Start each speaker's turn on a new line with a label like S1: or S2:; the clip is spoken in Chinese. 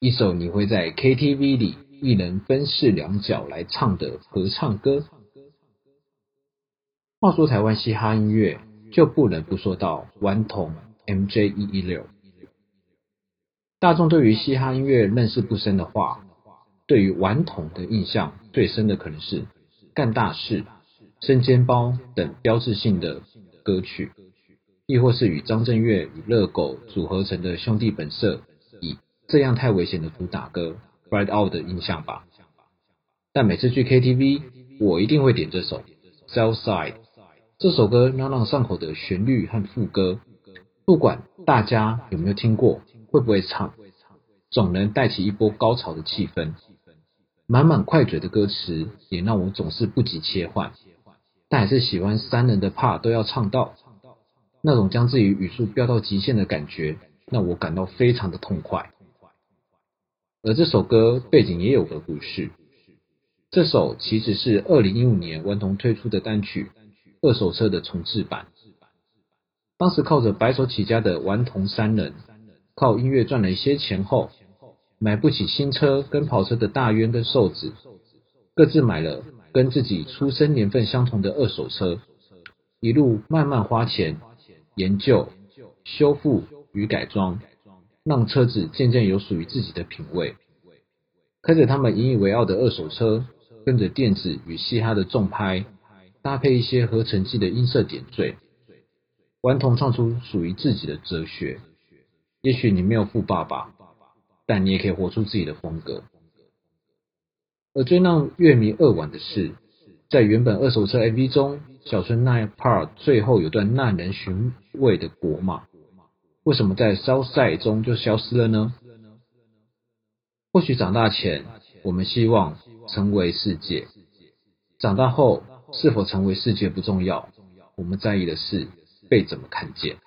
S1: 一首你会在 KTV 里一人分饰两角来唱的合唱歌。话说台湾嘻哈音乐，就不能不说到顽童 MJ 一一六。大众对于嘻哈音乐认识不深的话，对于顽童的印象最深的可能是干大事、生煎包等标志性的歌曲，亦或是与张震岳与热狗组合成的兄弟本色这样太危险的主打歌《Ride Out》的印象吧。但每次去 KTV，我一定会点这首《Southside》。这首歌朗朗上口的旋律和副歌，不管大家有没有听过，会不会唱，总能带起一波高潮的气氛。满满快嘴的歌词也让我总是不及切换，但还是喜欢三人的 part 都要唱到，那种将自己语速飙到极限的感觉，让我感到非常的痛快。而这首歌背景也有个故事，这首其实是二零一五年顽童推出的单曲。二手车的重置版，当时靠着白手起家的顽童三人，靠音乐赚了一些钱后，买不起新车跟跑车的大渊跟瘦子，各自买了跟自己出生年份相同的二手车，一路慢慢花钱研究、修复与改装，让车子渐渐有属于自己的品味。开着他们引以为傲的二手车，跟着电子与嘻哈的重拍。搭配一些合成器的音色点缀，顽童唱出属于自己的哲学。也许你没有富爸爸，但你也可以活出自己的风格。而最让乐迷扼腕的是，在原本二手车 MV 中，小春那 part 最后有段耐人寻味的国骂，为什么在烧赛中就消失了呢？或许长大前，我们希望成为世界；长大后，是否成为世界不重要，我们在意的是被怎么看见。